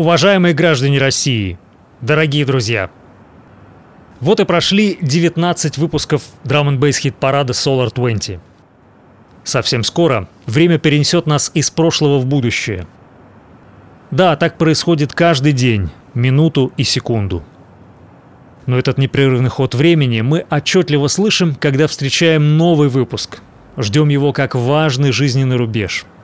Уважаемые граждане России, дорогие друзья, вот и прошли 19 выпусков драм н хит парада Solar 20. Совсем скоро время перенесет нас из прошлого в будущее. Да, так происходит каждый день, минуту и секунду. Но этот непрерывный ход времени мы отчетливо слышим, когда встречаем новый выпуск. Ждем его как важный жизненный рубеж –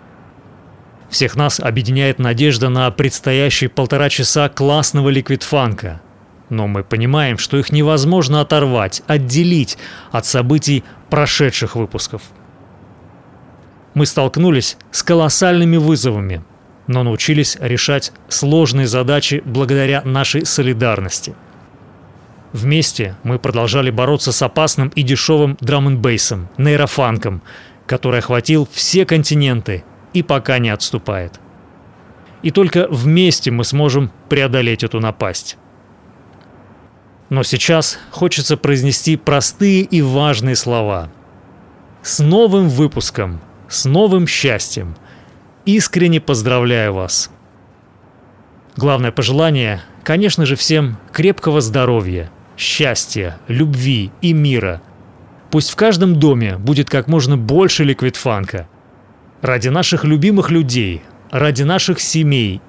всех нас объединяет надежда на предстоящие полтора часа классного ликвидфанка. Но мы понимаем, что их невозможно оторвать, отделить от событий прошедших выпусков. Мы столкнулись с колоссальными вызовами, но научились решать сложные задачи благодаря нашей солидарности. Вместе мы продолжали бороться с опасным и дешевым драм н нейрофанком, который охватил все континенты и пока не отступает. И только вместе мы сможем преодолеть эту напасть. Но сейчас хочется произнести простые и важные слова. С новым выпуском, с новым счастьем. Искренне поздравляю вас. Главное пожелание, конечно же, всем крепкого здоровья, счастья, любви и мира. Пусть в каждом доме будет как можно больше ликвидфанка – ради наших любимых людей, ради наших семей.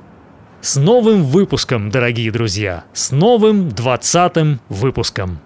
С новым выпуском, дорогие друзья, с новым двадцатым выпуском.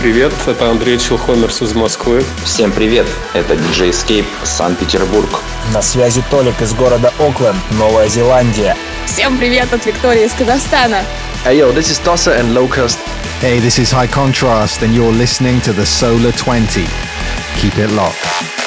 Привет, это Андрей Челхомерс из Москвы. Всем привет, это DJ Escape, Санкт-Петербург. На связи Толик из города Окленд, Новая Зеландия. Всем привет от Виктории из Казахстана. Hey yo, this is Tossa and Locust. Hey, this is High Contrast, and you're listening to the Solar 20. Keep it locked.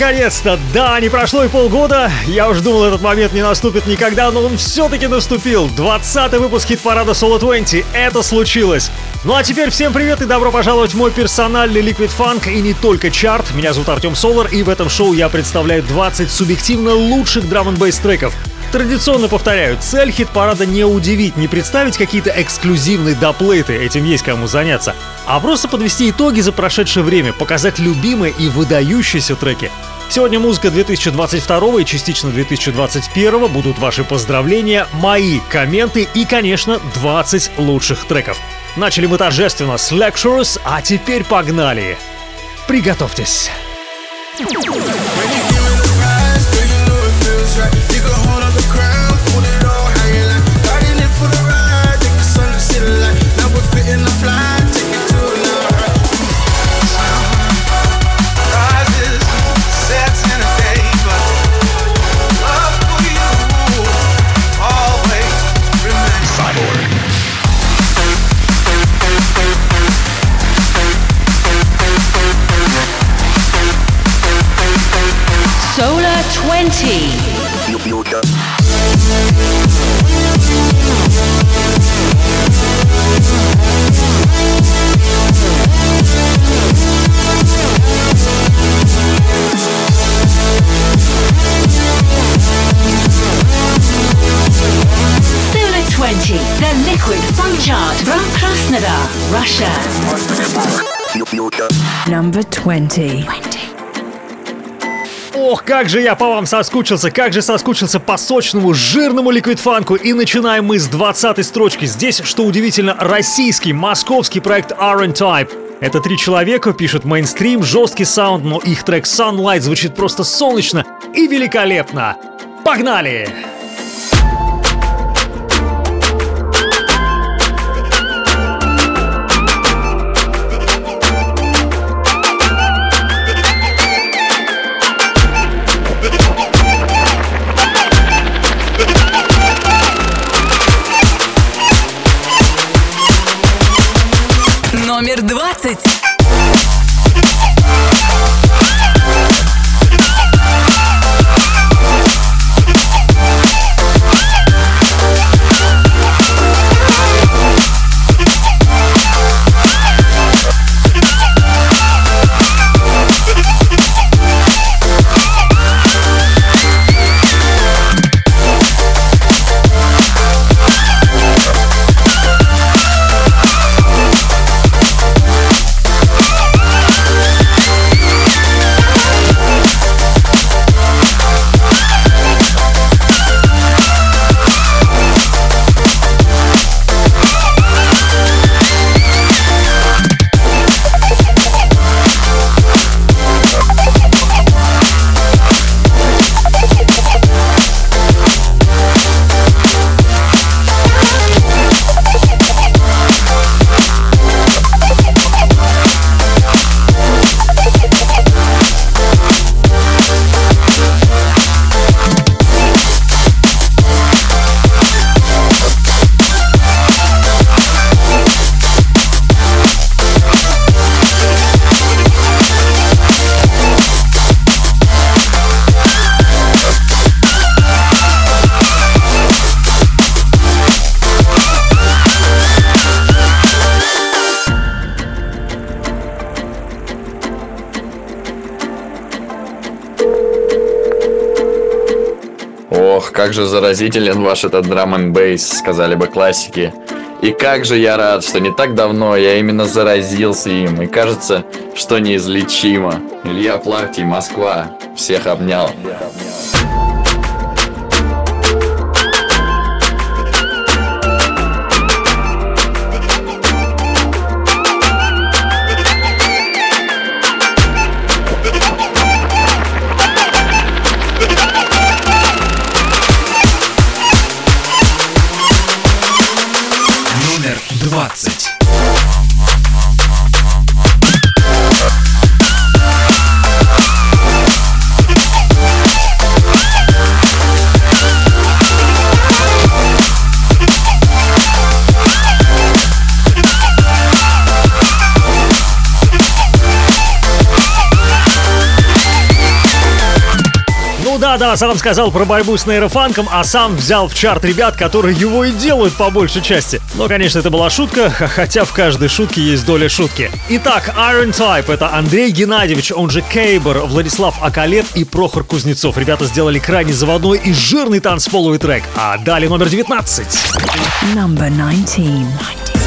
Наконец-то! Да, не прошло и полгода. Я уже думал, этот момент не наступит никогда, но он все-таки наступил. 20 выпуск хит-парада Solo 20. Это случилось. Ну а теперь всем привет и добро пожаловать в мой персональный Liquid Funk и не только чарт. Меня зовут Артем Солар, и в этом шоу я представляю 20 субъективно лучших драм н треков. Традиционно повторяю, цель хит-парада не удивить, не представить какие-то эксклюзивные доплейты, этим есть кому заняться, а просто подвести итоги за прошедшее время, показать любимые и выдающиеся треки. Сегодня музыка 2022 и частично 2021 будут ваши поздравления, мои комменты и, конечно, 20 лучших треков. Начали мы торжественно с Lectures, а теперь погнали! Приготовьтесь! Solar 20, the liquid chart from Russia. Number 20. 20. Ох, как же я по вам соскучился, как же соскучился по сочному, жирному ликвидфанку. И начинаем мы с 20 строчки. Здесь, что удивительно, российский, московский проект R Type. Это три человека, пишут мейнстрим, жесткий саунд, но их трек Sunlight звучит просто солнечно и великолепно. Погнали! Погнали! Как же заразителен ваш этот драм н бейс, сказали бы классики. И как же я рад, что не так давно я именно заразился им, и кажется, что неизлечимо. Илья Плавтий, Москва, всех обнял. Всех обнял. Да, сам сказал про борьбу с нейрофанком, а сам взял в чарт ребят, которые его и делают по большей части. Но, конечно, это была шутка, хотя в каждой шутке есть доля шутки. Итак, Iron Type — это Андрей Геннадьевич, он же Кейбер, Владислав Акалет и Прохор Кузнецов. Ребята сделали крайне заводной и жирный танцполовый трек. А далее номер 19. Number 19.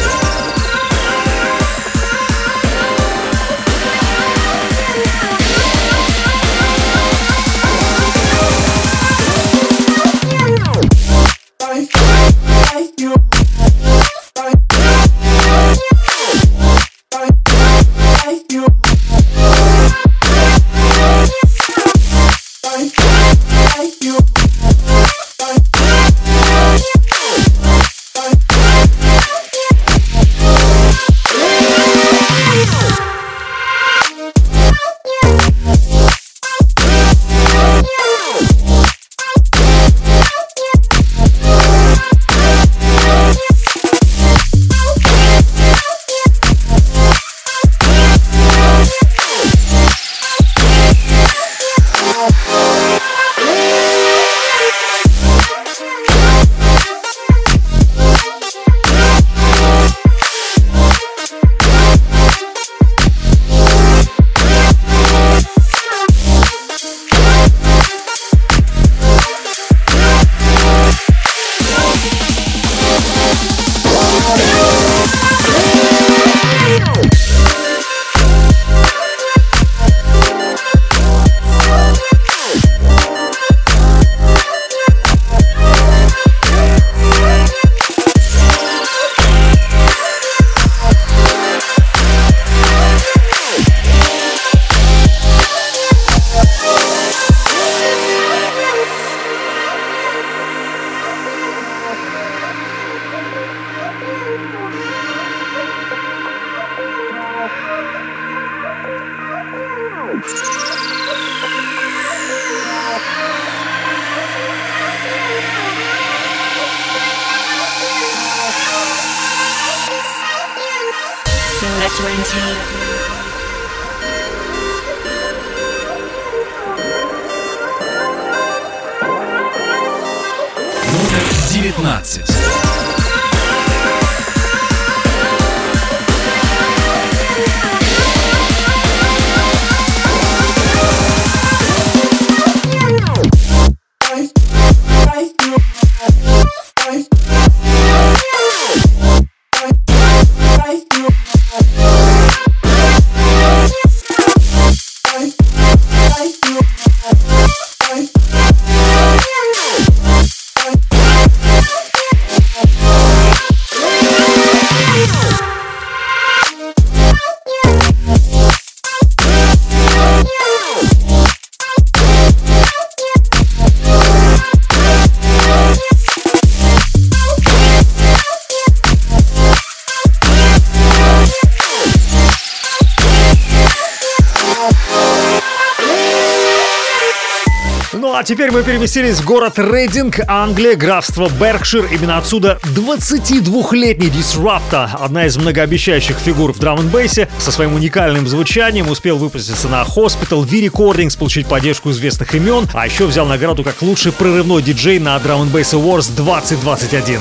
Теперь мы переместились в город Рейдинг, Англия, графство Беркшир. Именно отсюда 22-летний Disrupta, одна из многообещающих фигур в драм н бейсе со своим уникальным звучанием, успел выпуститься на Hospital, V-Recordings, получить поддержку известных имен, а еще взял награду как лучший прорывной диджей на Drum Bass Awards 2021.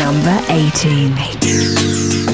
Number 18.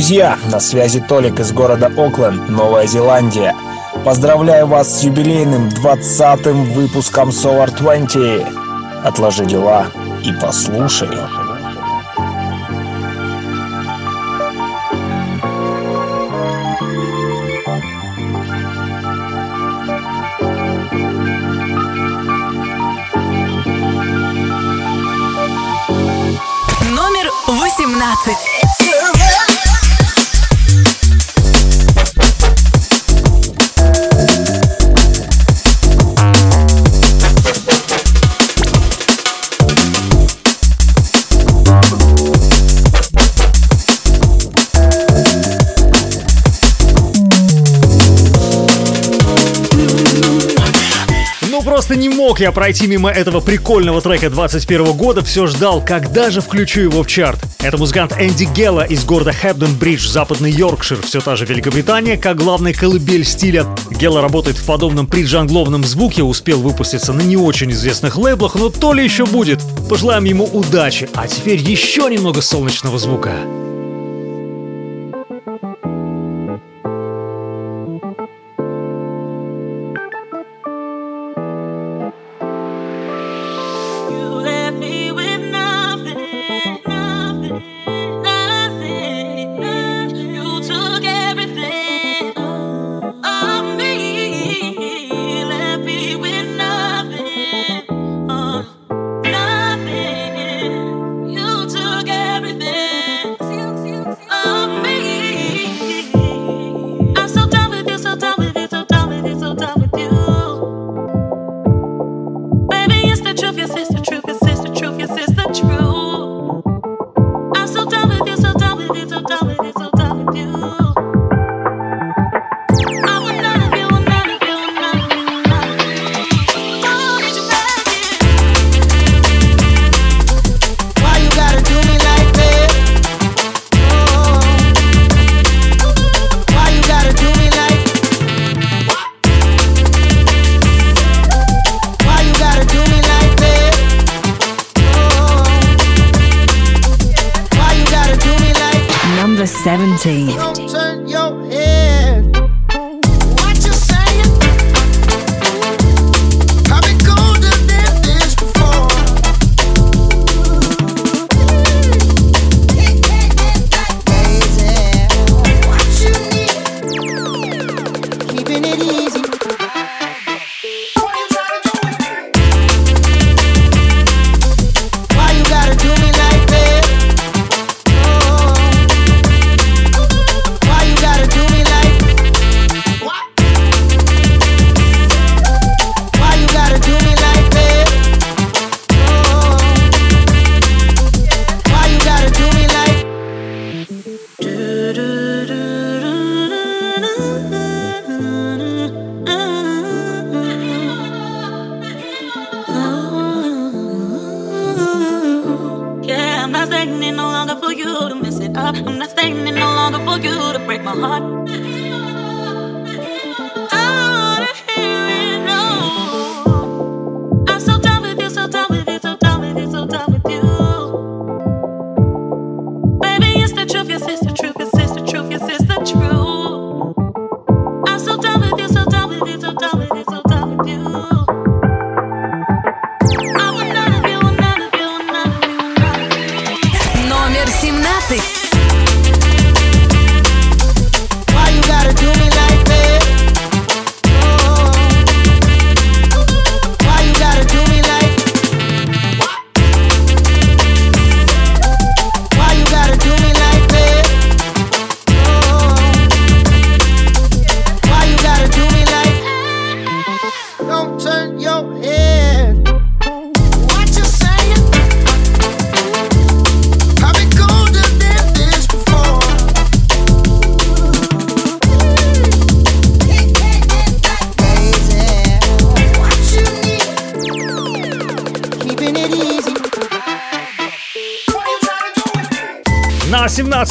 Друзья, на связи Толик из города Окленд, Новая Зеландия. Поздравляю вас с юбилейным 20-м выпуском Solar 20. Отложи дела и послушай. мог я пройти мимо этого прикольного трека 21 года, все ждал, когда же включу его в чарт. Это музыкант Энди Гелла из города Хэбден-Бридж, западный Йоркшир, все та же Великобритания, как главный колыбель стиля. Гелла работает в подобном приджангловном звуке, успел выпуститься на не очень известных лейблах, но то ли еще будет. Пожелаем ему удачи, а теперь еще немного солнечного звука.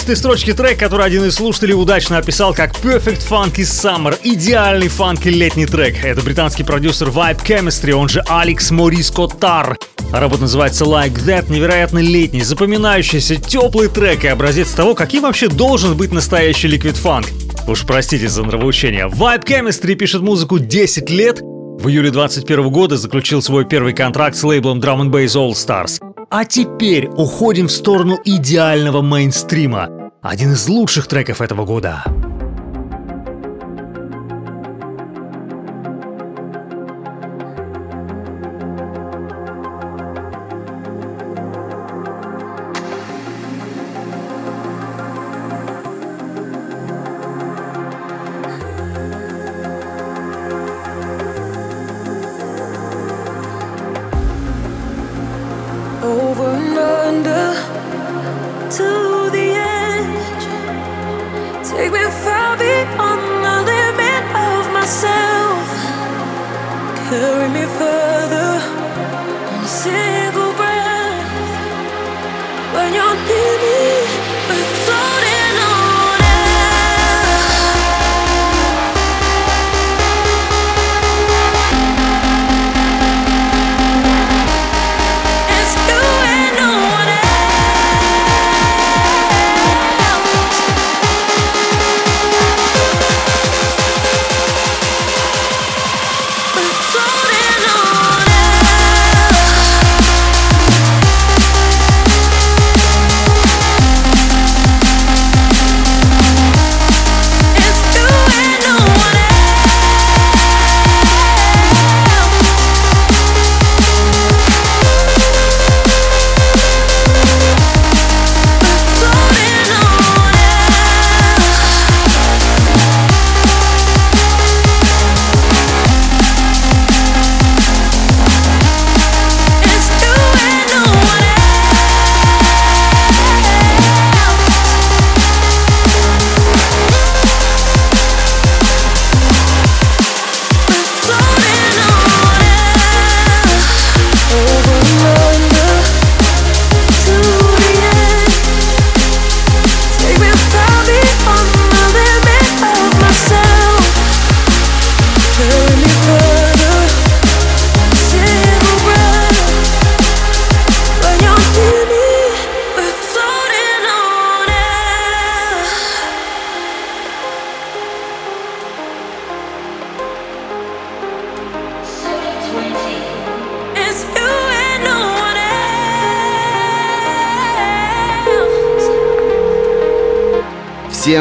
12 строчке трек, который один из слушателей удачно описал как Perfect Funky Summer, идеальный фанки летний трек. Это британский продюсер Vibe Chemistry, он же Алекс Морис Котар. А работа называется Like That, невероятно летний, запоминающийся, теплый трек и образец того, каким вообще должен быть настоящий ликвид фанк. Уж простите за нравоучение. Vibe Chemistry пишет музыку 10 лет, в июле 21 года заключил свой первый контракт с лейблом Drum Bass All Stars. А теперь уходим в сторону идеального мейнстрима – один из лучших треков этого года.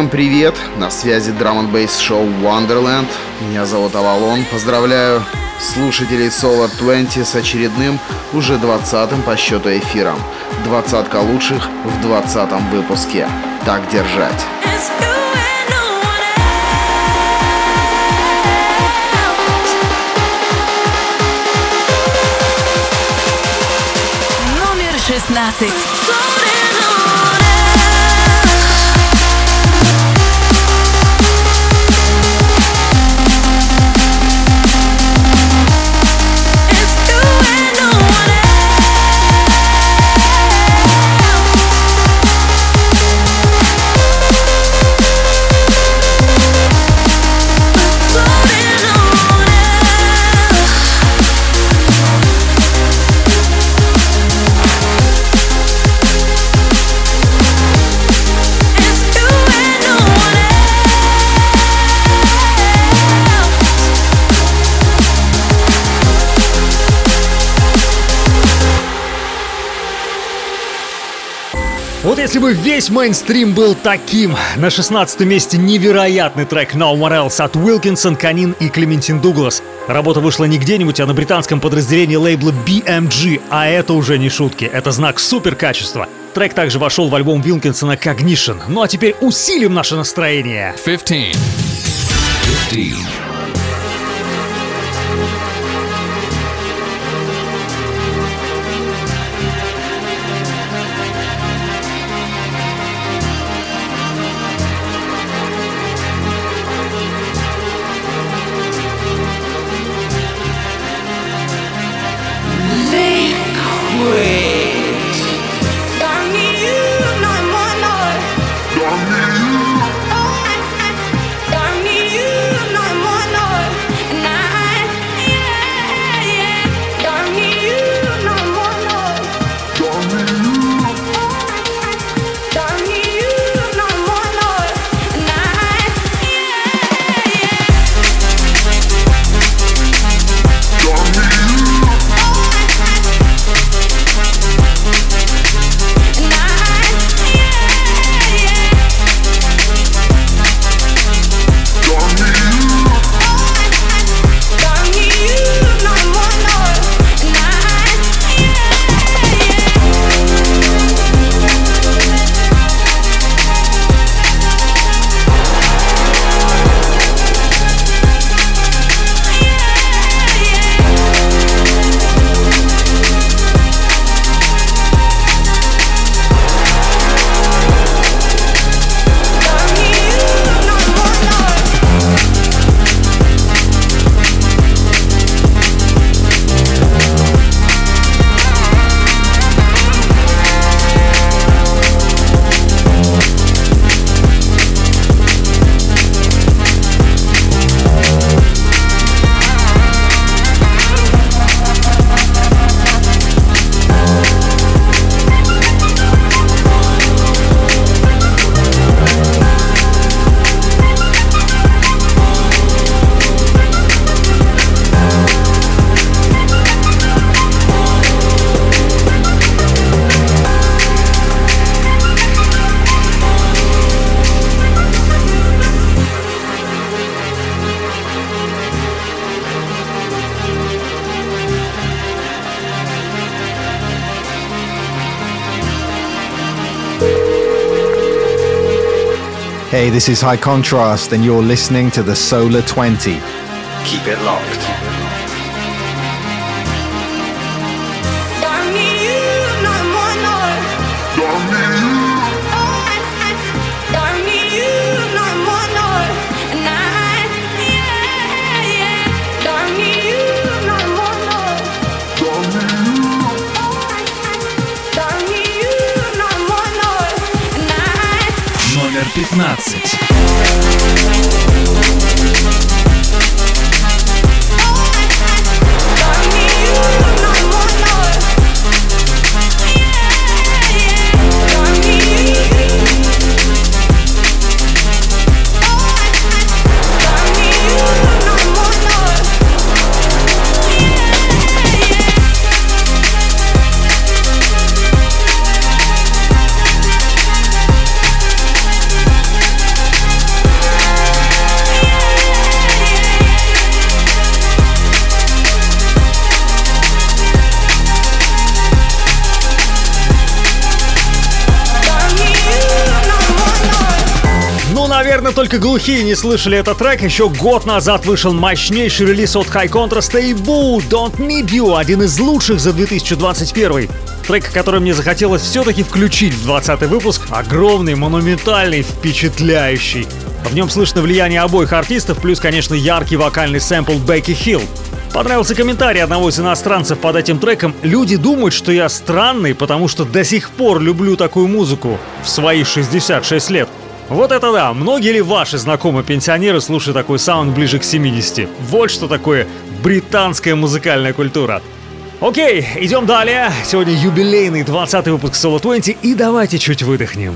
Всем привет! На связи н бейс шоу Wonderland. Меня зовут Авалон. Поздравляю слушателей Solar 20 с очередным, уже 20-м по счету эфиром. Двадцатка лучших в 20 выпуске. Так держать. Номер 16. Если бы весь мейнстрим был таким. На 16 месте невероятный трек No One Else от Уилкинсон, Канин и Клементин Дуглас. Работа вышла не где-нибудь, а на британском подразделении лейбла BMG. А это уже не шутки, это знак супер качества. Трек также вошел в альбом Вилкинсона Cognition. Ну а теперь усилим наше настроение. 15. 15. Hey, this is High Contrast, and you're listening to the Solar 20. Keep it locked. 16. Только глухие не слышали этот трек. Еще год назад вышел мощнейший релиз от High Contrast и Boo Don't Need You, один из лучших за 2021. Трек, который мне захотелось все-таки включить в 20 выпуск, огромный, монументальный, впечатляющий. В нем слышно влияние обоих артистов, плюс, конечно, яркий вокальный сэмпл Бекки Хилл. Понравился комментарий одного из иностранцев под этим треком. Люди думают, что я странный, потому что до сих пор люблю такую музыку в свои 66 лет. Вот это да! Многие ли ваши знакомые пенсионеры слушают такой саунд ближе к 70? Вот что такое британская музыкальная культура. Окей, идем далее. Сегодня юбилейный 20 выпуск Solo 20 и давайте чуть выдохнем.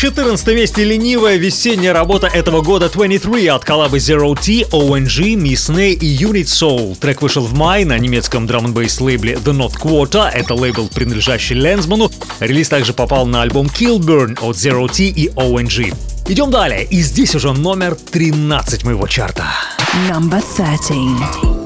14 месте ленивая весенняя работа этого года 23 от коллабы Zero T, ONG, Miss Ney и Unit Soul. Трек вышел в мае на немецком драм н лейбле The Not Quarter. Это лейбл, принадлежащий Ленсману. Релиз также попал на альбом Killburn от Zero T и ONG. Идем далее, и здесь уже номер 13 моего чарта. Number 13.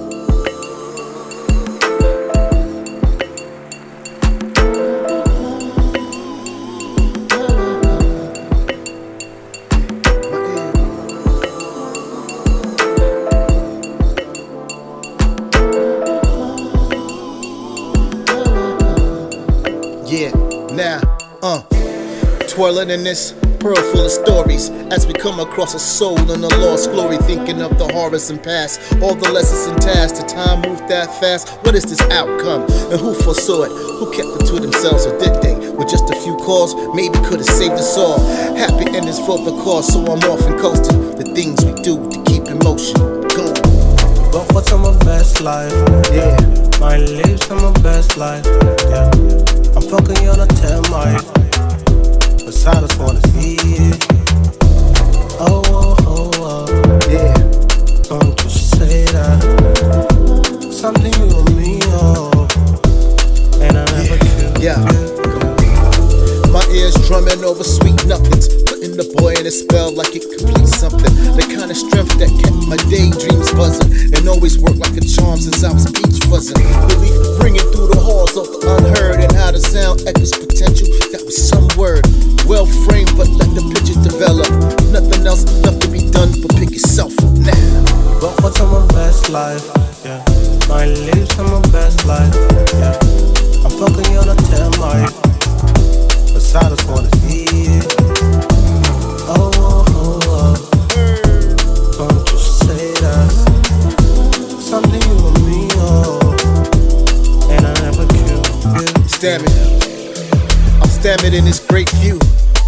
In this pearl full of stories as we come across a soul in a lost glory, thinking of the horrors and past, all the lessons and tasks. The time moved that fast. What is this outcome? And who foresaw it? Who kept it to themselves, or did they? With just a few calls, maybe could have saved us all. Happy endings for the cause, so I'm off and coasting. The things we do to keep in motion. Go. But what's on my best life? Yeah, my lips on my best life. Yeah, I'm fucking on a 10 mic silence wanna see it. Oh, oh, oh, oh, yeah. Don't you say that. Something you and me, oh. And I never yeah. yeah. My ears drumming over sweet nothings. Putting the boy in a spell like it completes something. The kind of strength that kept my daydreams buzzing. And always worked like a charm since I was beach fuzzing. Belief ringing through the halls of the unheard. And how the sound echoes potential. That was some word. Well framed, but let the picture develop. Nothing else left to be done but pick yourself up now. But what's on my best life? Yeah. My lips on my best life. Yeah. I'm fucking on a 10 mic. But silence wanna see it. I'm stamming in this great view.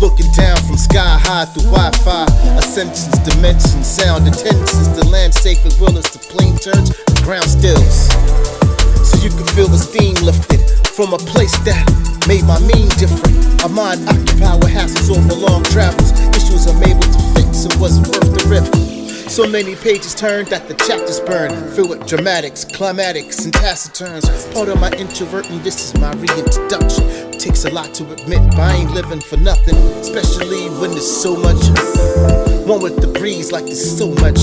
Looking down from sky high through Wi Fi. Ascensions, dimensions, sound, attendances. The land safe as well as the plane turns and ground stills. So you can feel the steam lifted from a place that made my mean different. A mind occupied with hassles over long travels. Issues I'm able to fix it wasn't worth the risk. So many pages turned that the chapters burn, filled with dramatics, climatics, and taciturns. Part of my introvert, and this is my reintroduction. Takes a lot to admit, but I ain't living for nothing, especially when there's so much. One with the breeze, like there's so much.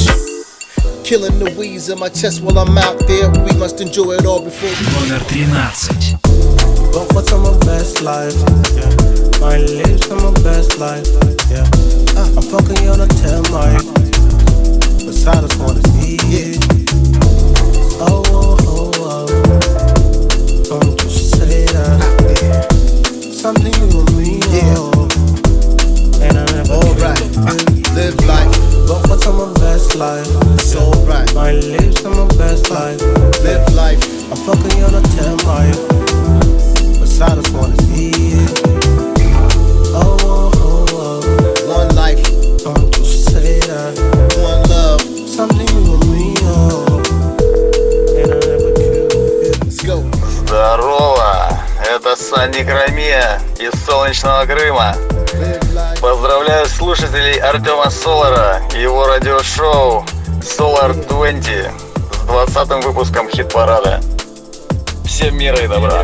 Killing the wheeze in my chest while I'm out there. We must enjoy it all before we. Номер 13. But what's on my best life? Yeah. My lips on my best life. Yeah. Uh, I'm fucking you on a 10 mic. I just wanna see it. Oh, oh, oh, oh. Don't you say that. Something you and me, oh. And I never Alright, live life. But what's on my best life? It's alright. My lips on my best life. Live life. I'm fucking you on a 10 mic. But I just wanna Здорово! Это Санни Краме из солнечного Крыма. Поздравляю слушателей Артема Солара и его радиошоу Solar 20 с 20 выпуском хит-парада. Всем мира и добра.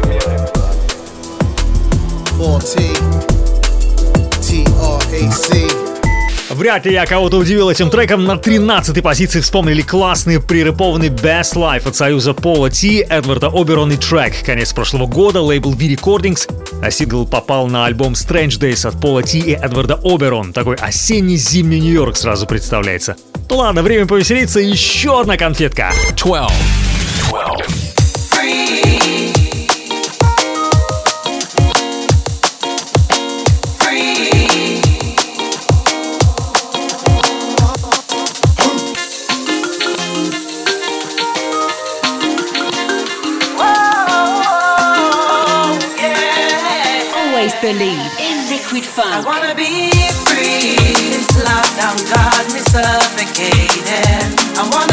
Вряд ли я кого-то удивил этим треком. На 13-й позиции вспомнили классный прирэпованный Best Life от союза Пола Ти, Эдварда Оберон и трек. Конец прошлого года, лейбл V-Recordings, а сингл попал на альбом Strange Days от Пола Ти и Эдварда Оберон. Такой осенний-зимний Нью-Йорк сразу представляется. Ладно, время повеселиться, еще одна конфетка. 12. 12. Funk. I wanna be free. This lockdown got me suffocated. I wanna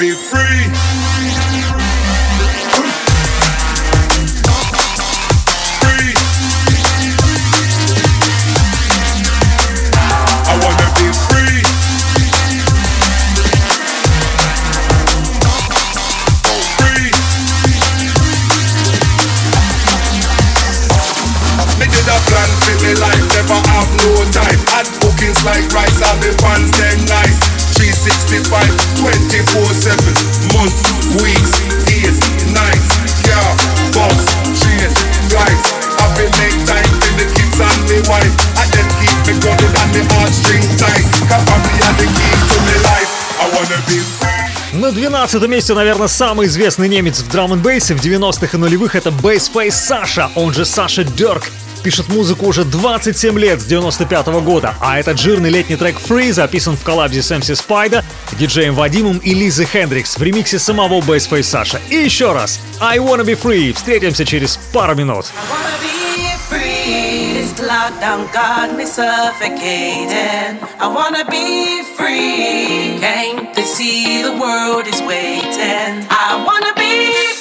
be 20 месте, наверное, самый известный немец в драм н бейсе в 90-х и нулевых это Бейсфейс Саша, он же Саша Дерк. Пишет музыку уже 27 лет с 95 -го года, а этот жирный летний трек Free записан в коллабе с MC Спайда, диджеем Вадимом и Лизой Хендрикс в ремиксе самого Бейсфейс Саша. И еще раз, I Wanna Be Free, встретимся через пару минут. lockdown got me suffocating. I wanna be free. Can't they see the world is waiting? I wanna be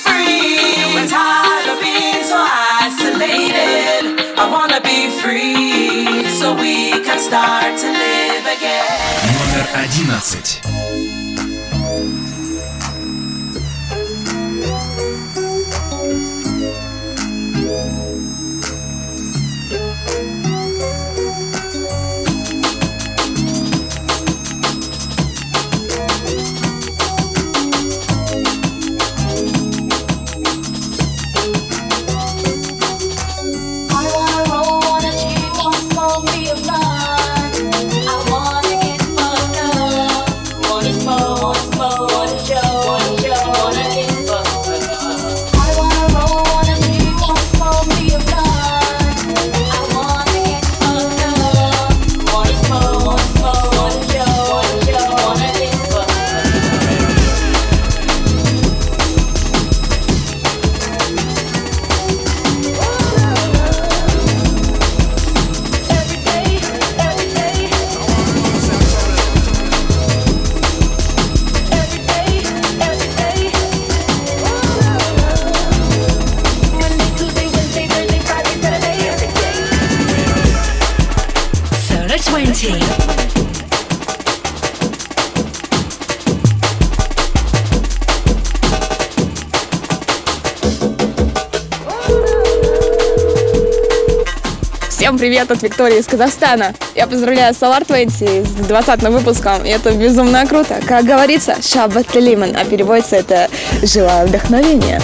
free. I'm tired of being so isolated. I wanna be free so we can start to live again. Номер 11. Всем привет от Виктории из Казахстана. Я поздравляю Solar 20 с 20 выпуском. Это безумно круто. Как говорится, Шаббат Лимон, а переводится это «Желаю вдохновения».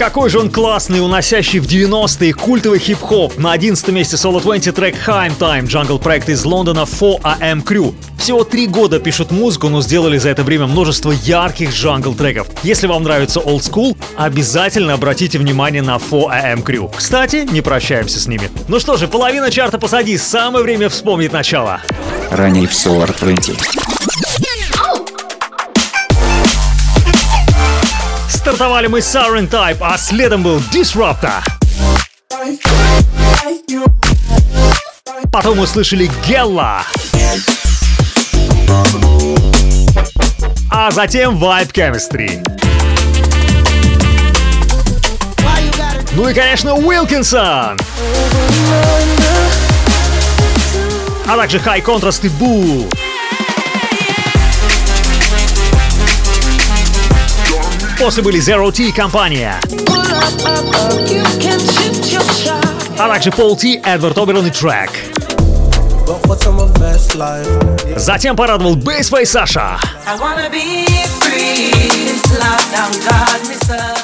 Какой же он классный, уносящий в 90-е культовый хип-хоп. На 11 месте Solo 20 трек Time Time, джангл проект из Лондона 4AM Crew. Всего три года пишут музыку, но сделали за это время множество ярких джангл треков. Если вам нравится Old School, обязательно обратите внимание на 4AM Crew. Кстати, не прощаемся с ними. Ну что же, половина чарта посади, самое время вспомнить начало. Ранее в Solar 20. Стартовали мы с Siren Type, а следом был Disruptor. Потом услышали Гелла. А затем Vibe Chemistry. Ну и, конечно, Уилкинсон. А также High Contrast и Boo. После были Zero T компания. А также Пол Ти, Эдвард Оберон и трек. Затем порадовал Бейсвей Саша.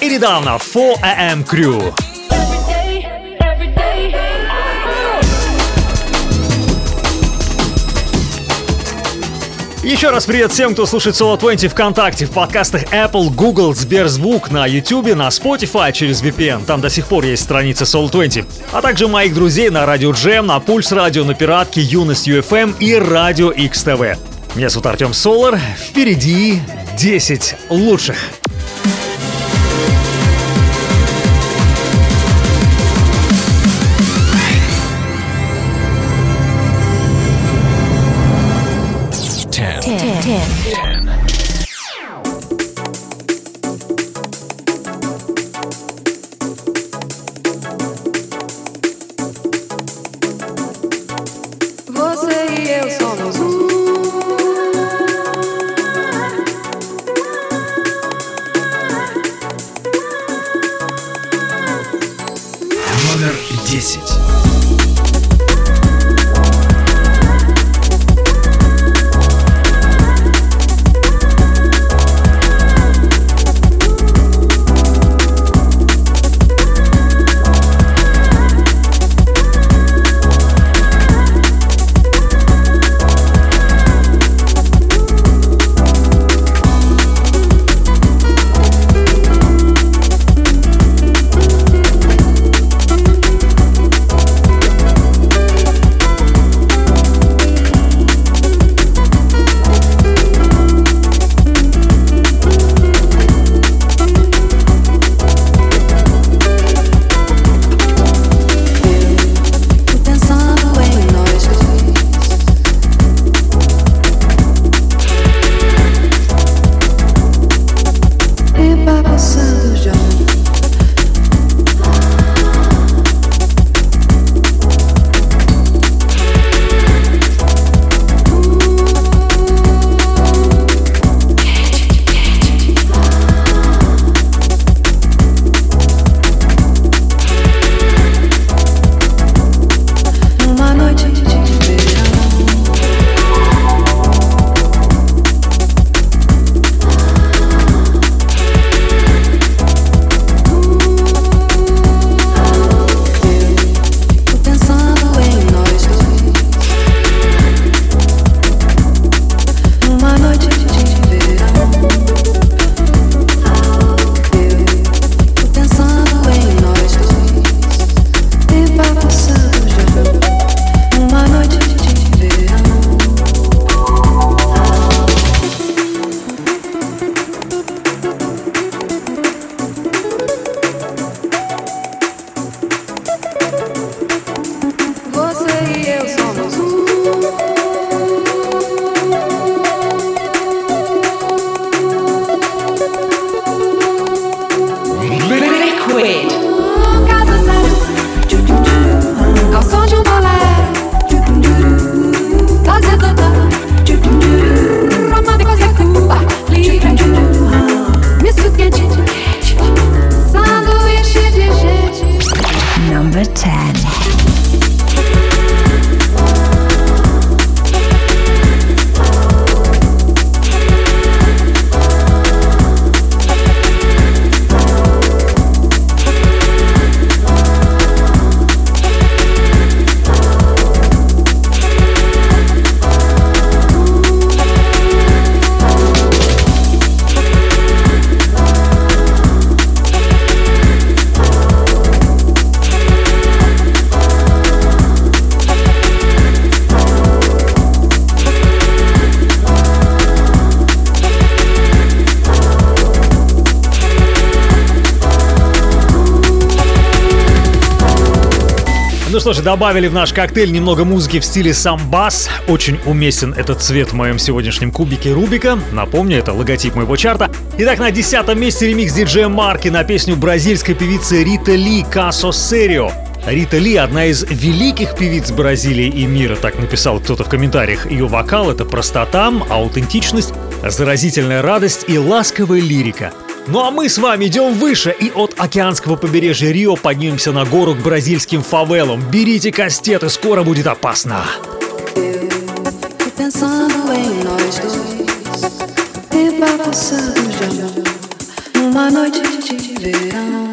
И недавно 4AM Crew. Еще раз привет всем, кто слушает Solo 20 ВКонтакте, в подкастах Apple, Google, Сберзвук, на YouTube, на Spotify через VPN. Там до сих пор есть страница Solo 20. А также моих друзей на Радио Джем, на Пульс Радио, на Пиратке, Юность UFM и Радио XTV. Меня зовут Артем Солар. Впереди 10 лучших. Что добавили в наш коктейль немного музыки в стиле самбас. Очень уместен этот цвет в моем сегодняшнем кубике Рубика. Напомню, это логотип моего чарта. Итак, на десятом месте ремикс диджея Марки на песню бразильской певицы Рита Ли «Касо Серио». Рита Ли – одна из великих певиц Бразилии и мира, так написал кто-то в комментариях. Ее вокал – это простота, аутентичность, заразительная радость и ласковая лирика. Ну а мы с вами идем выше и от океанского побережья Рио поднимемся на гору к бразильским фавелам. Берите кастеты, скоро будет опасно. Uma noite de verão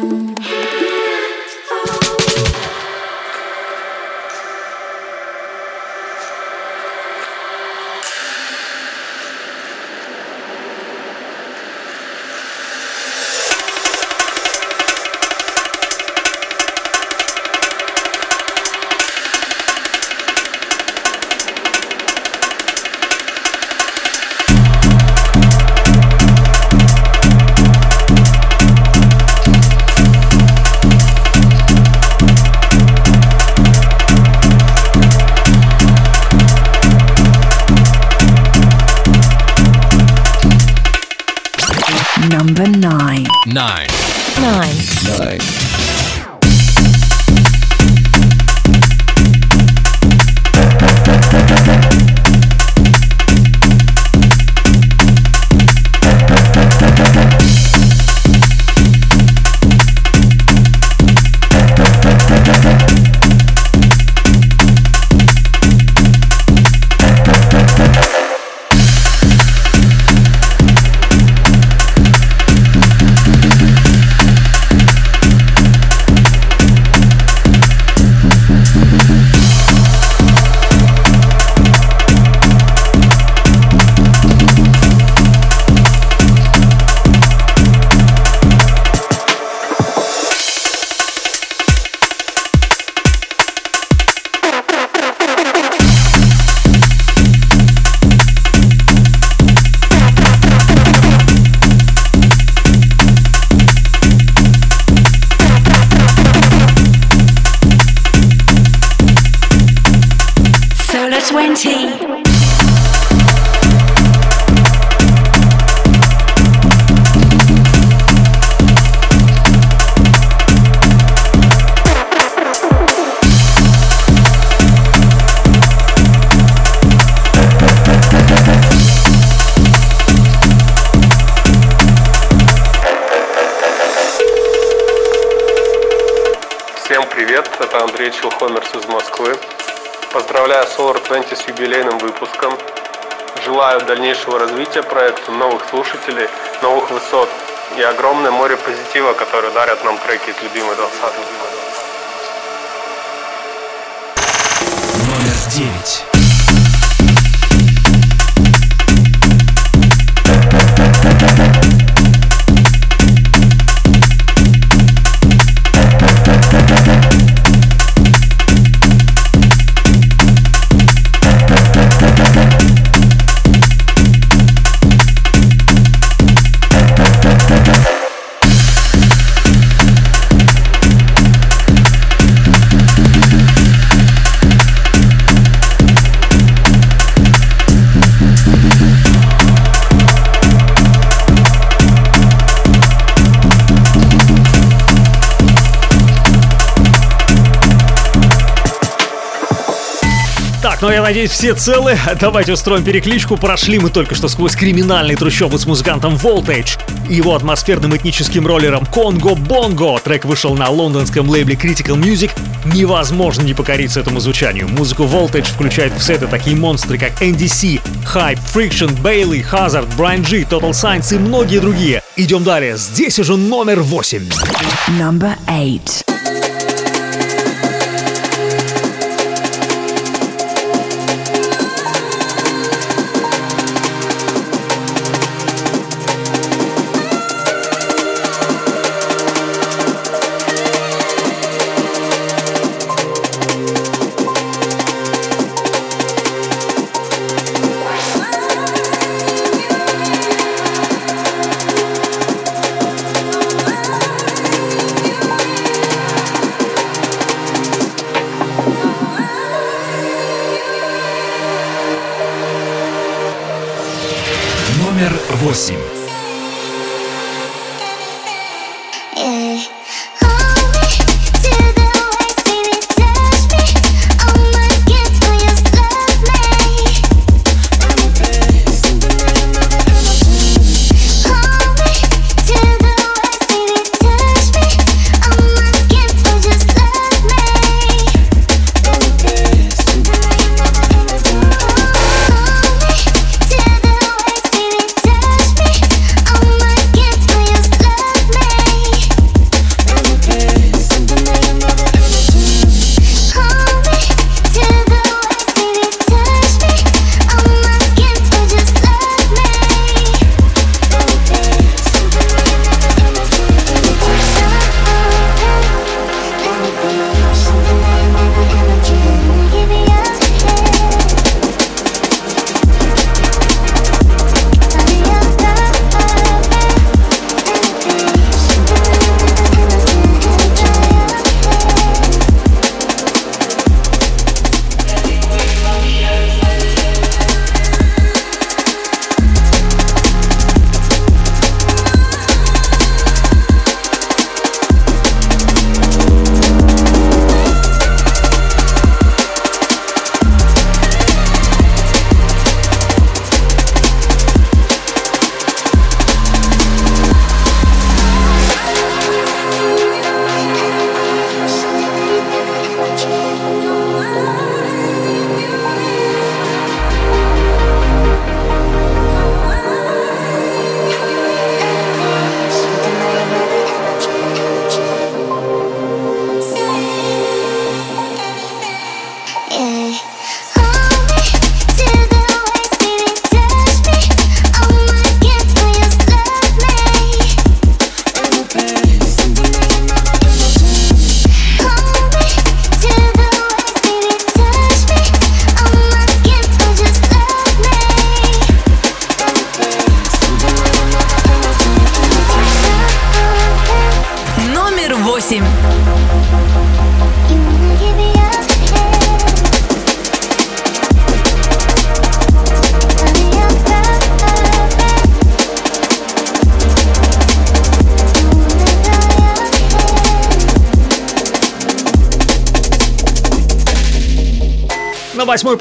Поздравляю Solar 20 с юбилейным выпуском. Желаю дальнейшего развития проекту, новых слушателей, новых высот и огромное море позитива, которое дарят нам треки из любимой 20 Номер 9. Ну я надеюсь, все целы. Давайте устроим перекличку. Прошли мы только что сквозь криминальные трущобы с музыкантом Voltage и его атмосферным этническим роллером Конго Бонго. Трек вышел на лондонском лейбле Critical Music. Невозможно не покориться этому звучанию. Музыку Voltage включает в сеты такие монстры, как NDC, Hype, Friction, Bailey, Hazard, Brian G, Total Science и многие другие. Идем далее. Здесь уже номер восемь. Number eight.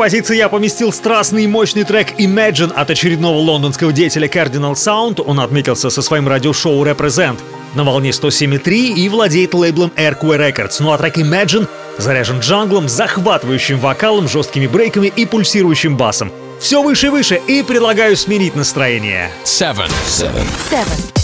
Позиции я поместил страстный и мощный трек Imagine от очередного лондонского деятеля Cardinal Sound. Он отметился со своим радиошоу Represent на волне 107.3 и владеет лейблом Airquay Records. Ну а трек Imagine заряжен джанглом, захватывающим вокалом, жесткими брейками и пульсирующим басом. Все выше и выше, и предлагаю сменить настроение. Seven. Seven. Seven.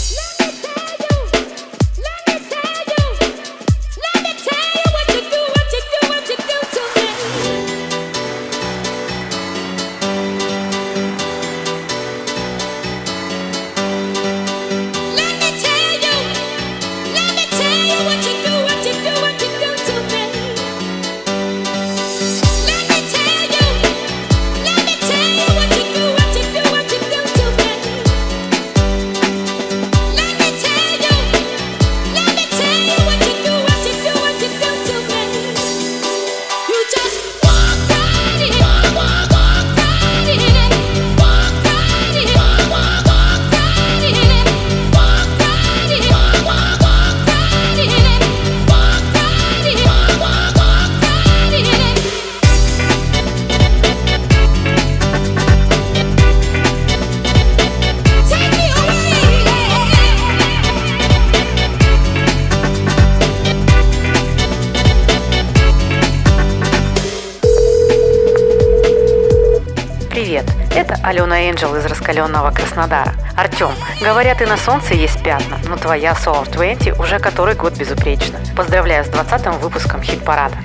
Алена Энджел из раскаленного Краснодара. Артем, говорят и на солнце есть пятна, но твоя Soul 20 уже который год безупречна. Поздравляю с 20 выпуском хит-парада.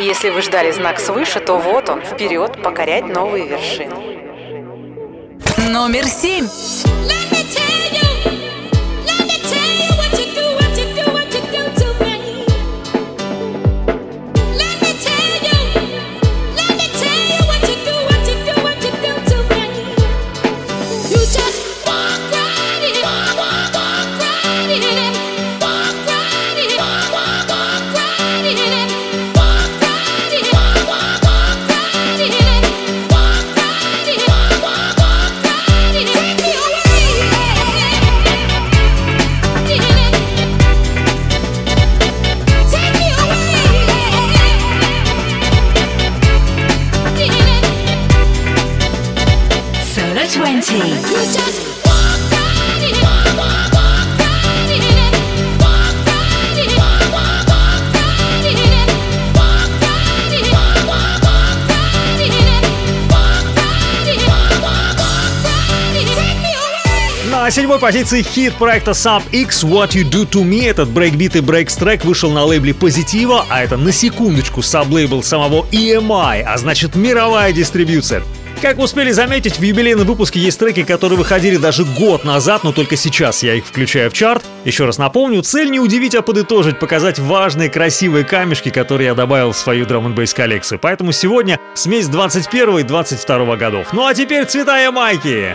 Если вы ждали знак свыше, то вот он, вперед, покорять новые вершины. Номер семь. седьмой позиции хит проекта Sub X What You Do To Me. Этот брейкбит и breaks трек вышел на лейбле Positiva, а это на секундочку саблейбл самого EMI, а значит мировая дистрибьюция. Как успели заметить, в юбилейном выпуске есть треки, которые выходили даже год назад, но только сейчас я их включаю в чарт. Еще раз напомню, цель не удивить, а подытожить, показать важные красивые камешки, которые я добавил в свою drum n коллекцию. Поэтому сегодня смесь 21 и 22 годов. Ну а теперь цвета и майки!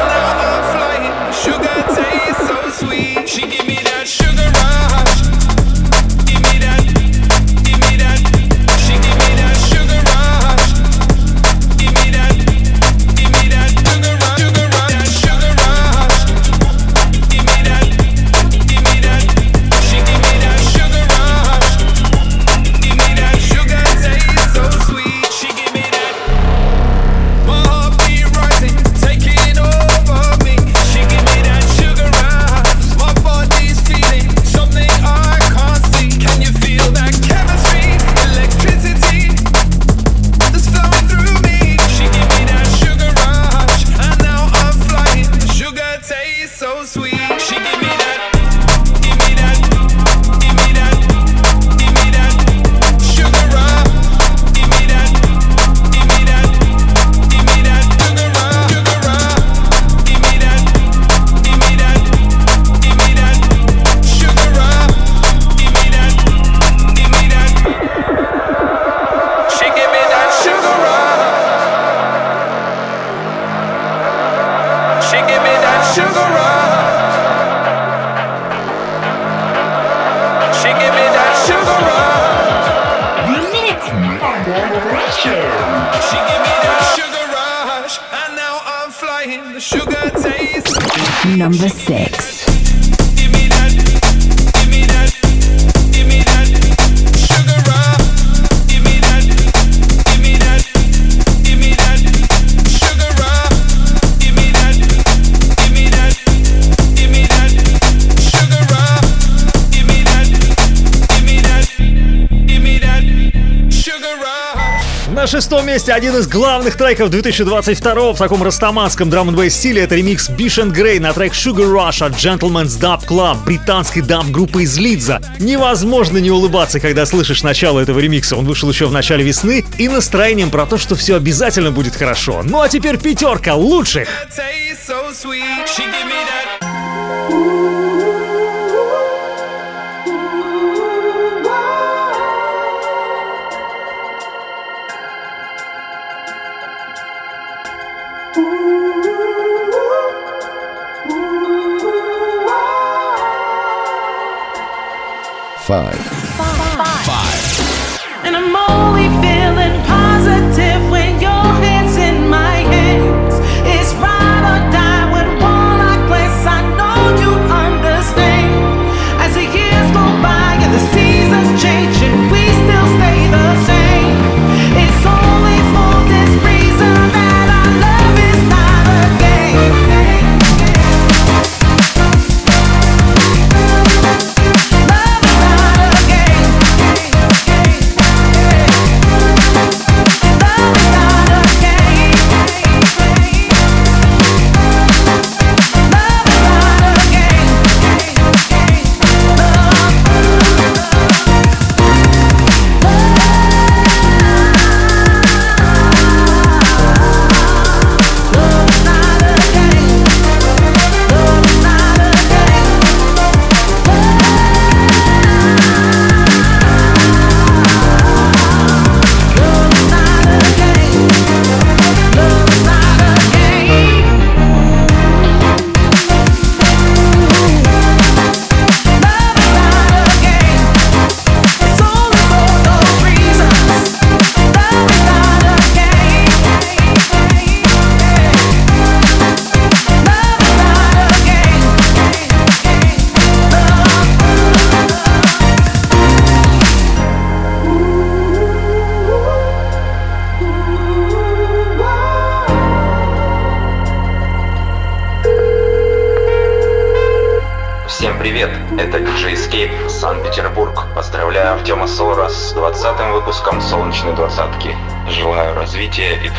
треков 2022 в таком растаманском драм н стиле это ремикс "Bish and Grey" на трек Sugar Rush от Gentleman's Dub Club, британской даб-группы из Лидза. Невозможно не улыбаться, когда слышишь начало этого ремикса. Он вышел еще в начале весны и настроением про то, что все обязательно будет хорошо. Ну а теперь пятерка лучших! Желаю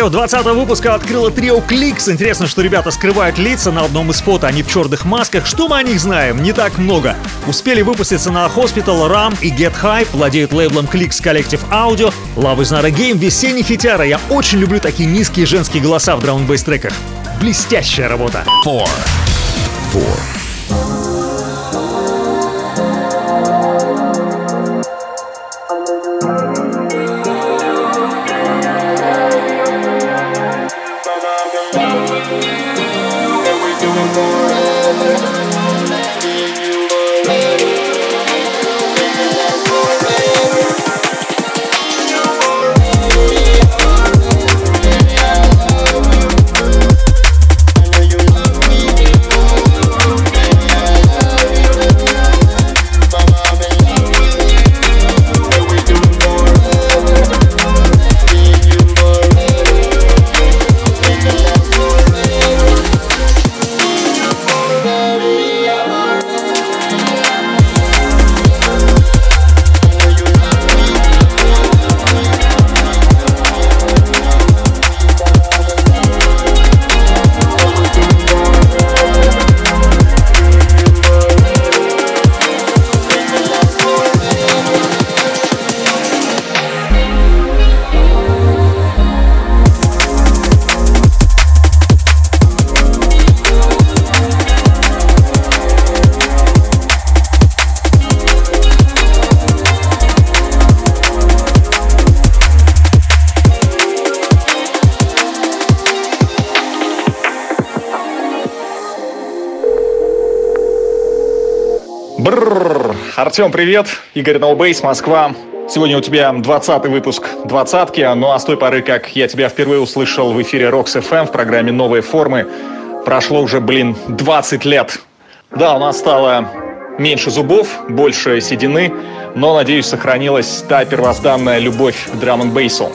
треков 20 выпуска открыло трио Кликс. Интересно, что ребята скрывают лица на одном из фото, они в черных масках. Что мы о них знаем? Не так много. Успели выпуститься на Hospital, Ram и Get Hype, владеют лейблом Кликс Collective Audio. Love is not a game, весенний хитяра. Я очень люблю такие низкие женские голоса в драм бейс треках. Блестящая работа. Four. Four. together. Артем, привет. Игорь Ноубейс, Москва. Сегодня у тебя 20 выпуск двадцатки, ну а с той поры, как я тебя впервые услышал в эфире Rocks FM в программе «Новые формы», прошло уже, блин, 20 лет. Да, у нас стало меньше зубов, больше седины, но, надеюсь, сохранилась та первозданная любовь к драм н бейсу.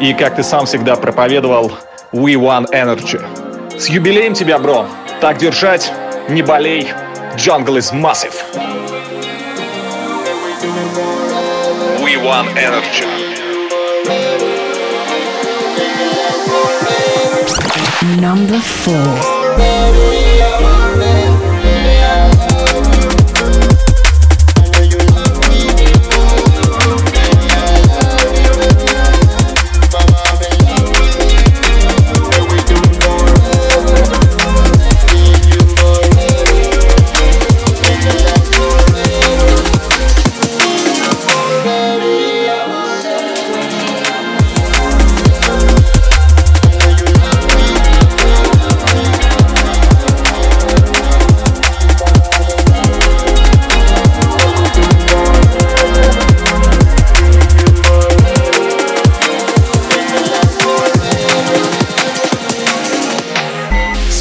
И, как ты сам всегда проповедовал, We Want Energy. С юбилеем тебя, бро! Так держать, не болей, Jungle is massive. We want energy. Number four.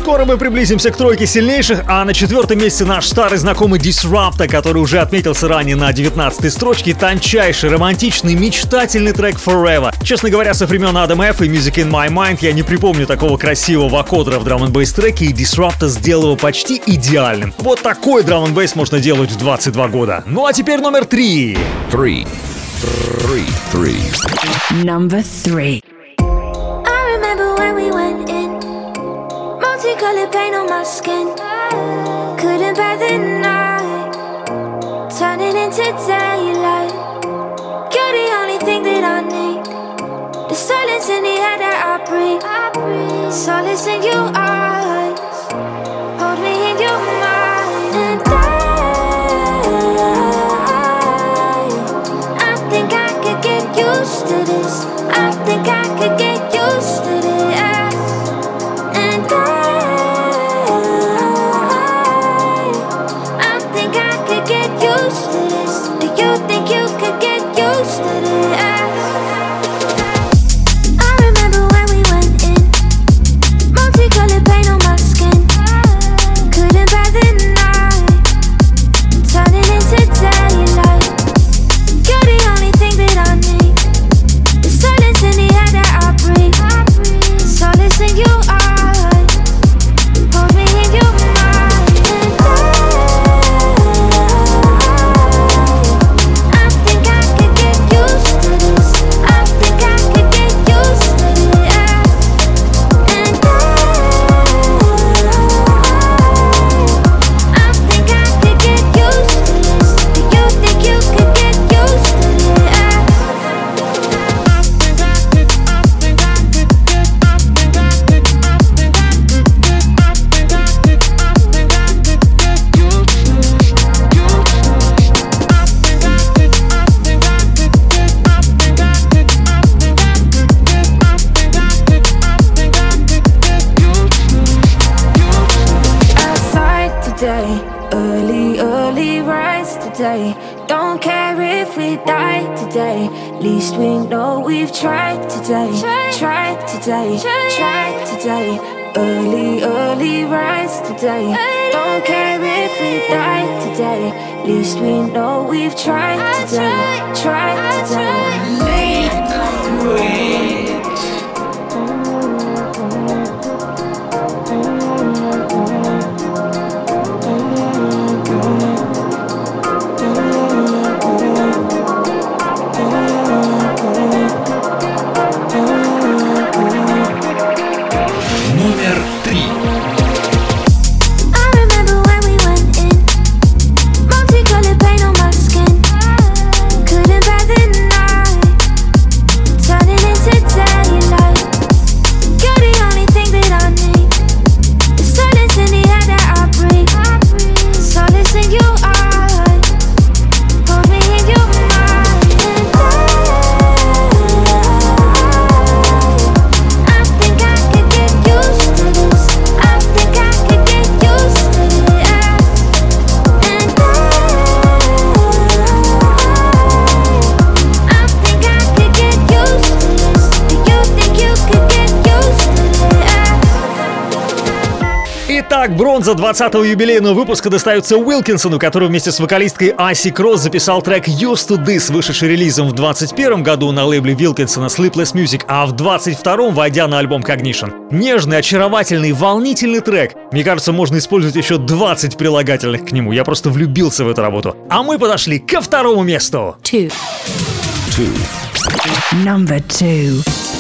Скоро мы приблизимся к тройке сильнейших, а на четвертом месте наш старый знакомый Disrupta, который уже отметился ранее на 19 строчке, тончайший, романтичный, мечтательный трек Forever. Честно говоря, со времен Adam F и Music in My Mind я не припомню такого красивого кодера в драм н треке, и Disrupta сделал его почти идеальным. Вот такой драм н можно делать в 22 года. Ну а теперь номер три. Three. Three. Three. Number three. I remember when we went in. Multicolored paint on my skin. Couldn't bear the night. Turning into daylight. You're the only thing that I need. The silence in the air that I breathe. Solace in your eyes. Hold me in your mind. And I, I think I could get used to this. I think I least we know we've tried today. Tried today. Tried today. Early, early rise today. Don't care if we die today. At least we know we've tried today. Tried today. Late. 120-го юбилейного выпуска достаются Уилкинсону, который вместе с вокалисткой Аси Кросс записал трек «Used to This», вышедший релизом в 21 году на лейбле Уилкинсона Sleepless Music, а в 22-м войдя на альбом Cognition. Нежный, очаровательный, волнительный трек. Мне кажется, можно использовать еще 20 прилагательных к нему. Я просто влюбился в эту работу. А мы подошли ко второму месту. Two. Two. Number two.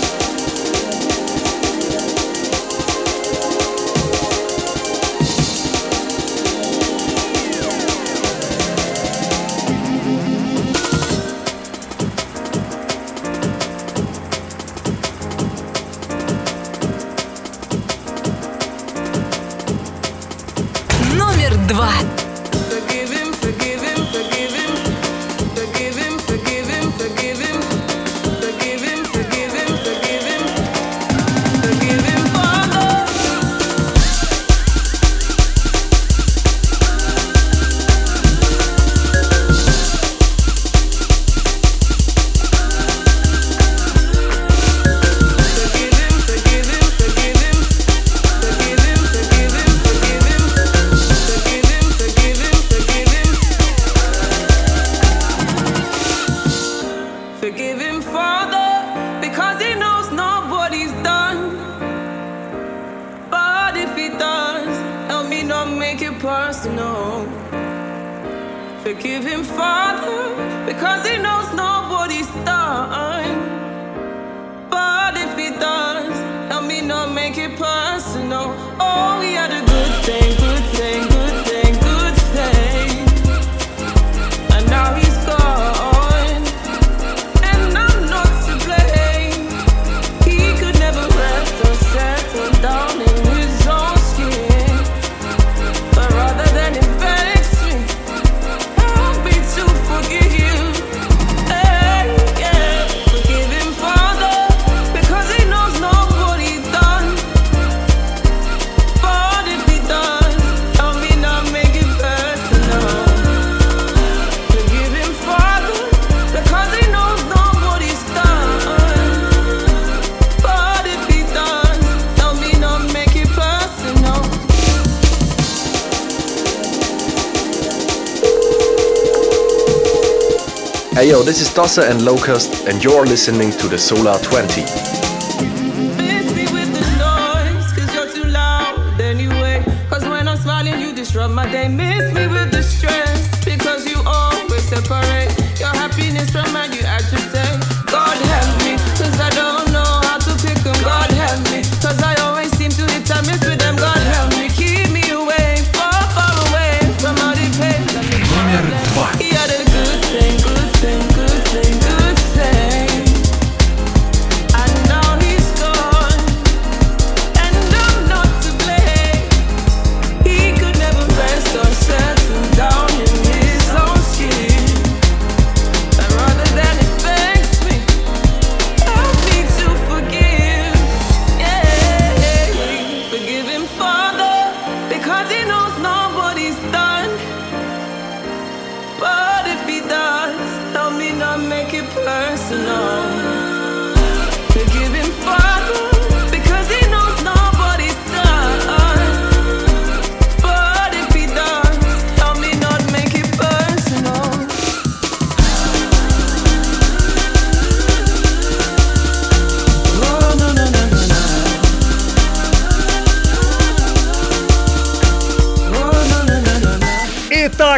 This is Tossa and Locust, and you're listening to the Solar 20.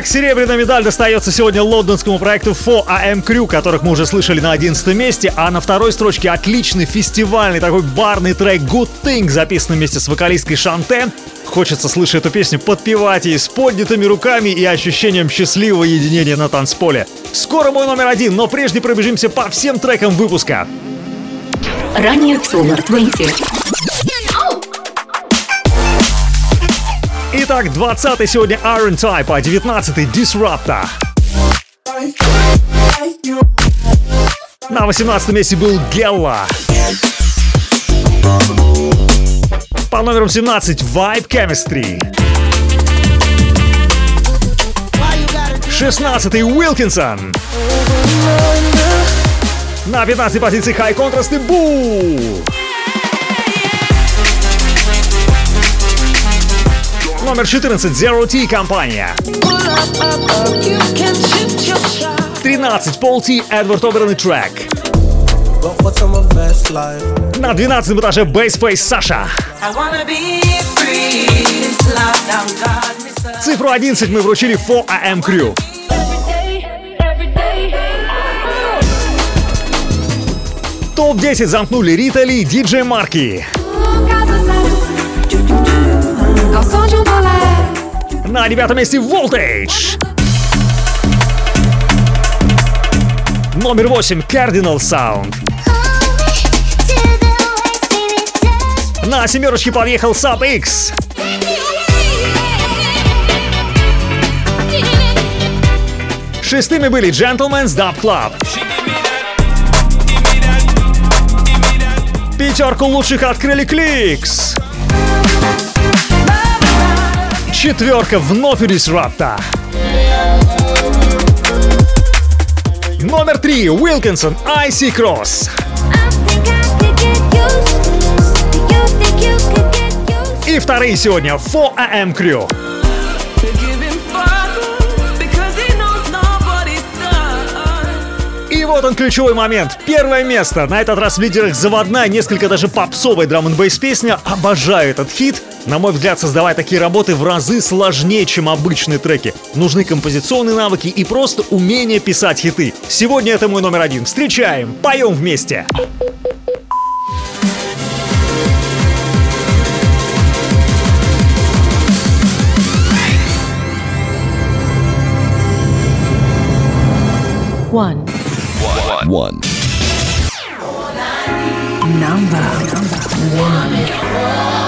Серебряная медаль достается сегодня лондонскому проекту 4AM Crew, которых мы уже слышали на 11 месте, а на второй строчке отличный фестивальный такой барный трек Good Thing, записанный вместе с вокалисткой Шанте. Хочется, слыша эту песню, подпевать ей с поднятыми руками и ощущением счастливого единения на танцполе. Скоро мой номер один, но прежде пробежимся по всем трекам выпуска. Ранее в Solar 20. Итак, 20 сегодня Iron Type, а 19 Disruptor. На 18 месте был Гелла. По номерам 17 Vibe Chemistry. 16 Уилкинсон. На 15 позиции High Contrast и Бу. Номер 14 Zero T компания. 13 Пол Ти, Эдвард Оберн и трек. На 12 этаже Baseface Саша. Цифру 11 мы вручили 4AM Crew. Топ-10 замкнули Рита Ли, Диджей Марки. На девятом месте Voltage. Номер 8 Cardinal Sound. На семерочке подъехал Sub X. Шестыми были Gentleman's Dub Club. Пятерку лучших открыли Кликс. Четверка вновь у Disrupta. Номер три Уилкинсон Icy Cross. И вторые сегодня 4AM Crew. Done. И вот он ключевой момент. Первое место. На этот раз в лидерах заводная, несколько даже попсовая драм н песня. Обожаю этот хит. На мой взгляд, создавать такие работы в разы сложнее, чем обычные треки. Нужны композиционные навыки и просто умение писать хиты. Сегодня это мой номер один. Встречаем, поем вместе. One. One. Number one.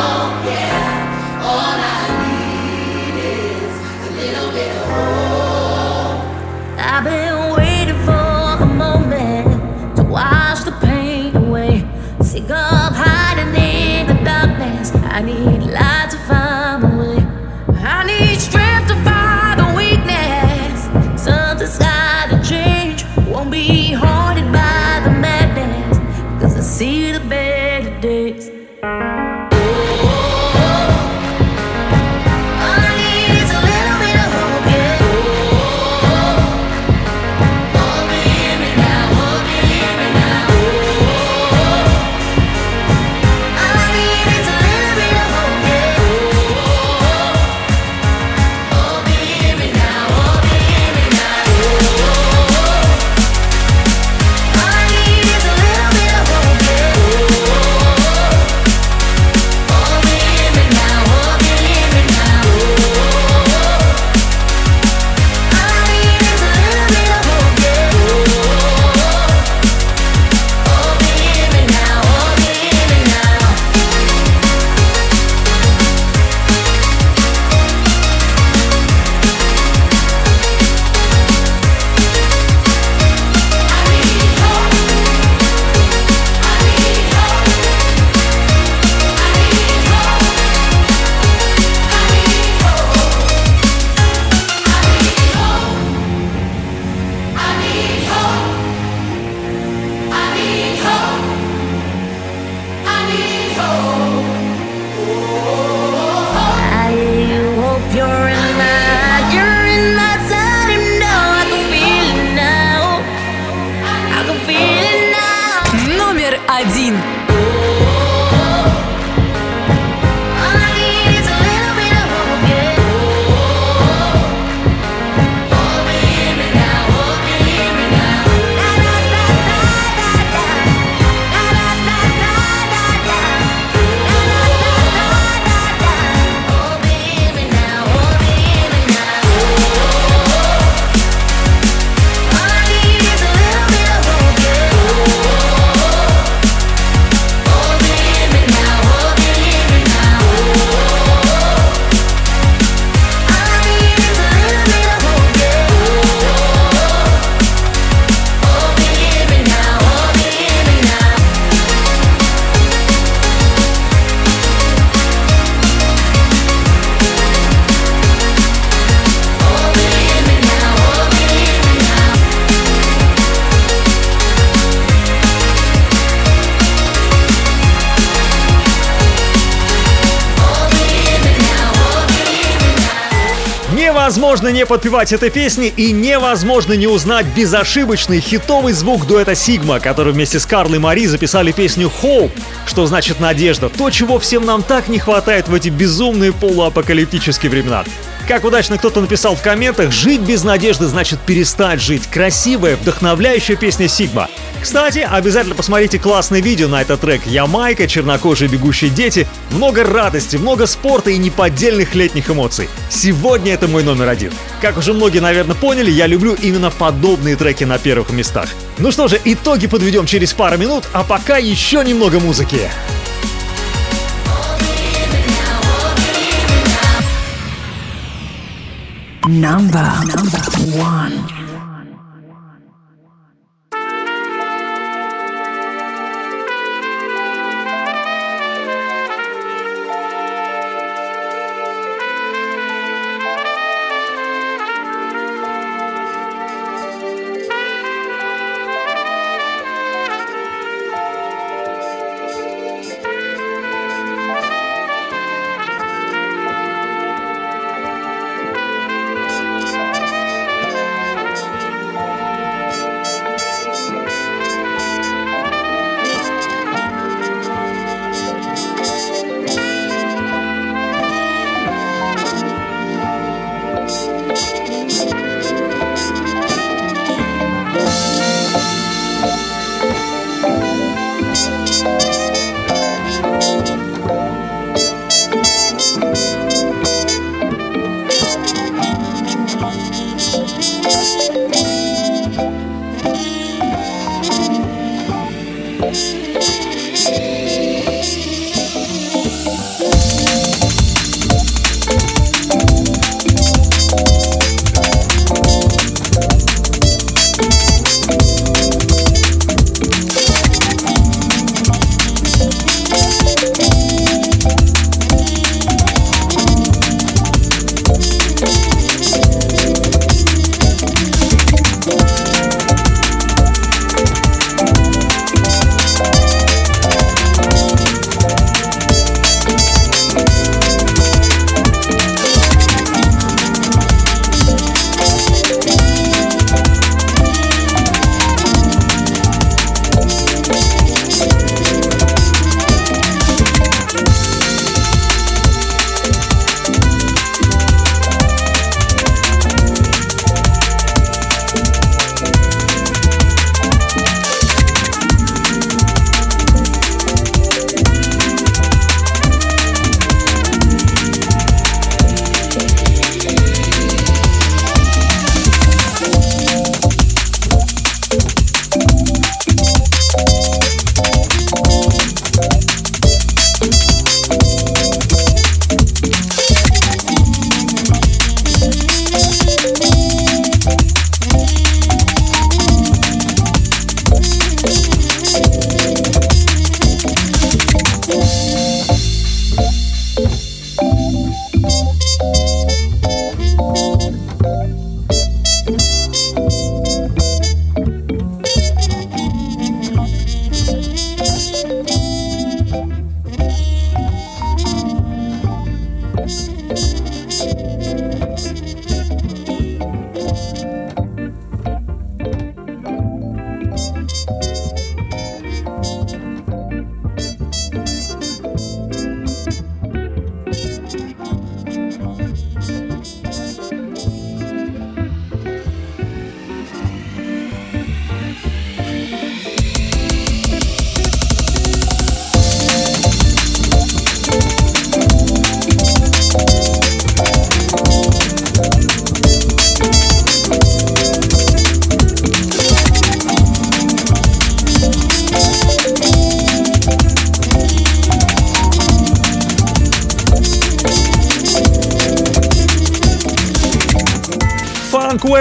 Подпевать этой песни и невозможно не узнать безошибочный хитовый звук дуэта Сигма, который вместе с Карлой Мари записали песню «Hope», что значит «надежда», то, чего всем нам так не хватает в эти безумные полуапокалиптические времена. Как удачно кто-то написал в комментах, жить без надежды значит перестать жить. Красивая, вдохновляющая песня Сигма. Кстати, обязательно посмотрите классное видео на этот трек «Ямайка», «Чернокожие бегущие дети». Много радости, много спорта и неподдельных летних эмоций. Сегодня это мой номер один. Как уже многие, наверное, поняли, я люблю именно подобные треки на первых местах. Ну что же, итоги подведем через пару минут, а пока еще немного музыки. Number, one.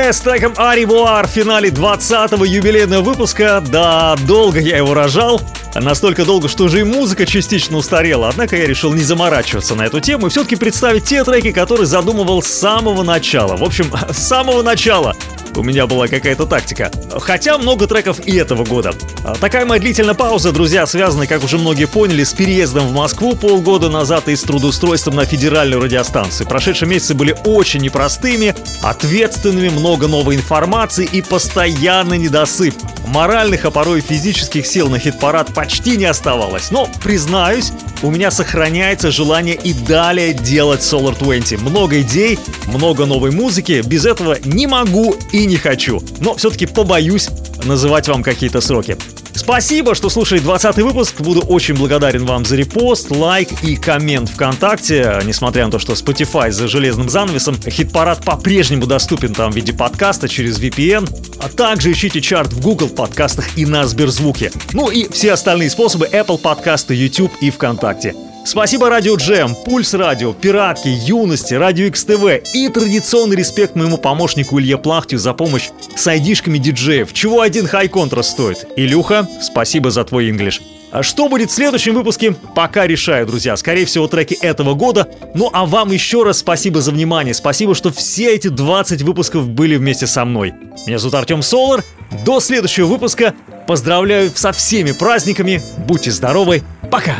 West с треком Аривуар в финале 20-го юбилейного выпуска. Да, долго я его рожал. Настолько долго, что уже и музыка частично устарела. Однако я решил не заморачиваться на эту тему и все-таки представить те треки, которые задумывал с самого начала. В общем, с самого начала у меня была какая-то тактика. Хотя много треков и этого года. А Такая моя длительная пауза, друзья, связана, как уже многие поняли, с переездом в Москву полгода назад и с трудоустройством на федеральную радиостанцию. Прошедшие месяцы были очень непростыми, ответственными, много новой информации и постоянный недосып. Моральных, а порой физических сил на хит-парад почти не оставалось. Но, признаюсь, у меня сохраняется желание и далее делать Solar 20. Много идей, много новой музыки. Без этого не могу и не хочу. Но все-таки побоюсь называть вам какие-то сроки. Спасибо, что слушали 20 выпуск. Буду очень благодарен вам за репост, лайк и коммент ВКонтакте. Несмотря на то, что Spotify за железным занавесом, хит-парад по-прежнему доступен там в виде подкаста через VPN. А также ищите чарт в Google подкастах и на Сберзвуке. Ну и все остальные способы Apple подкасты, YouTube и ВКонтакте. Спасибо Радио Джем, Пульс Радио, Пиратки, Юности, Радио XTV и традиционный респект моему помощнику Илье Плахтю за помощь с айдишками диджеев, чего один хай контраст стоит. Илюха, спасибо за твой инглиш. А что будет в следующем выпуске, пока решаю, друзья. Скорее всего, треки этого года. Ну а вам еще раз спасибо за внимание. Спасибо, что все эти 20 выпусков были вместе со мной. Меня зовут Артем Солар. До следующего выпуска. Поздравляю со всеми праздниками. Будьте здоровы. Пока!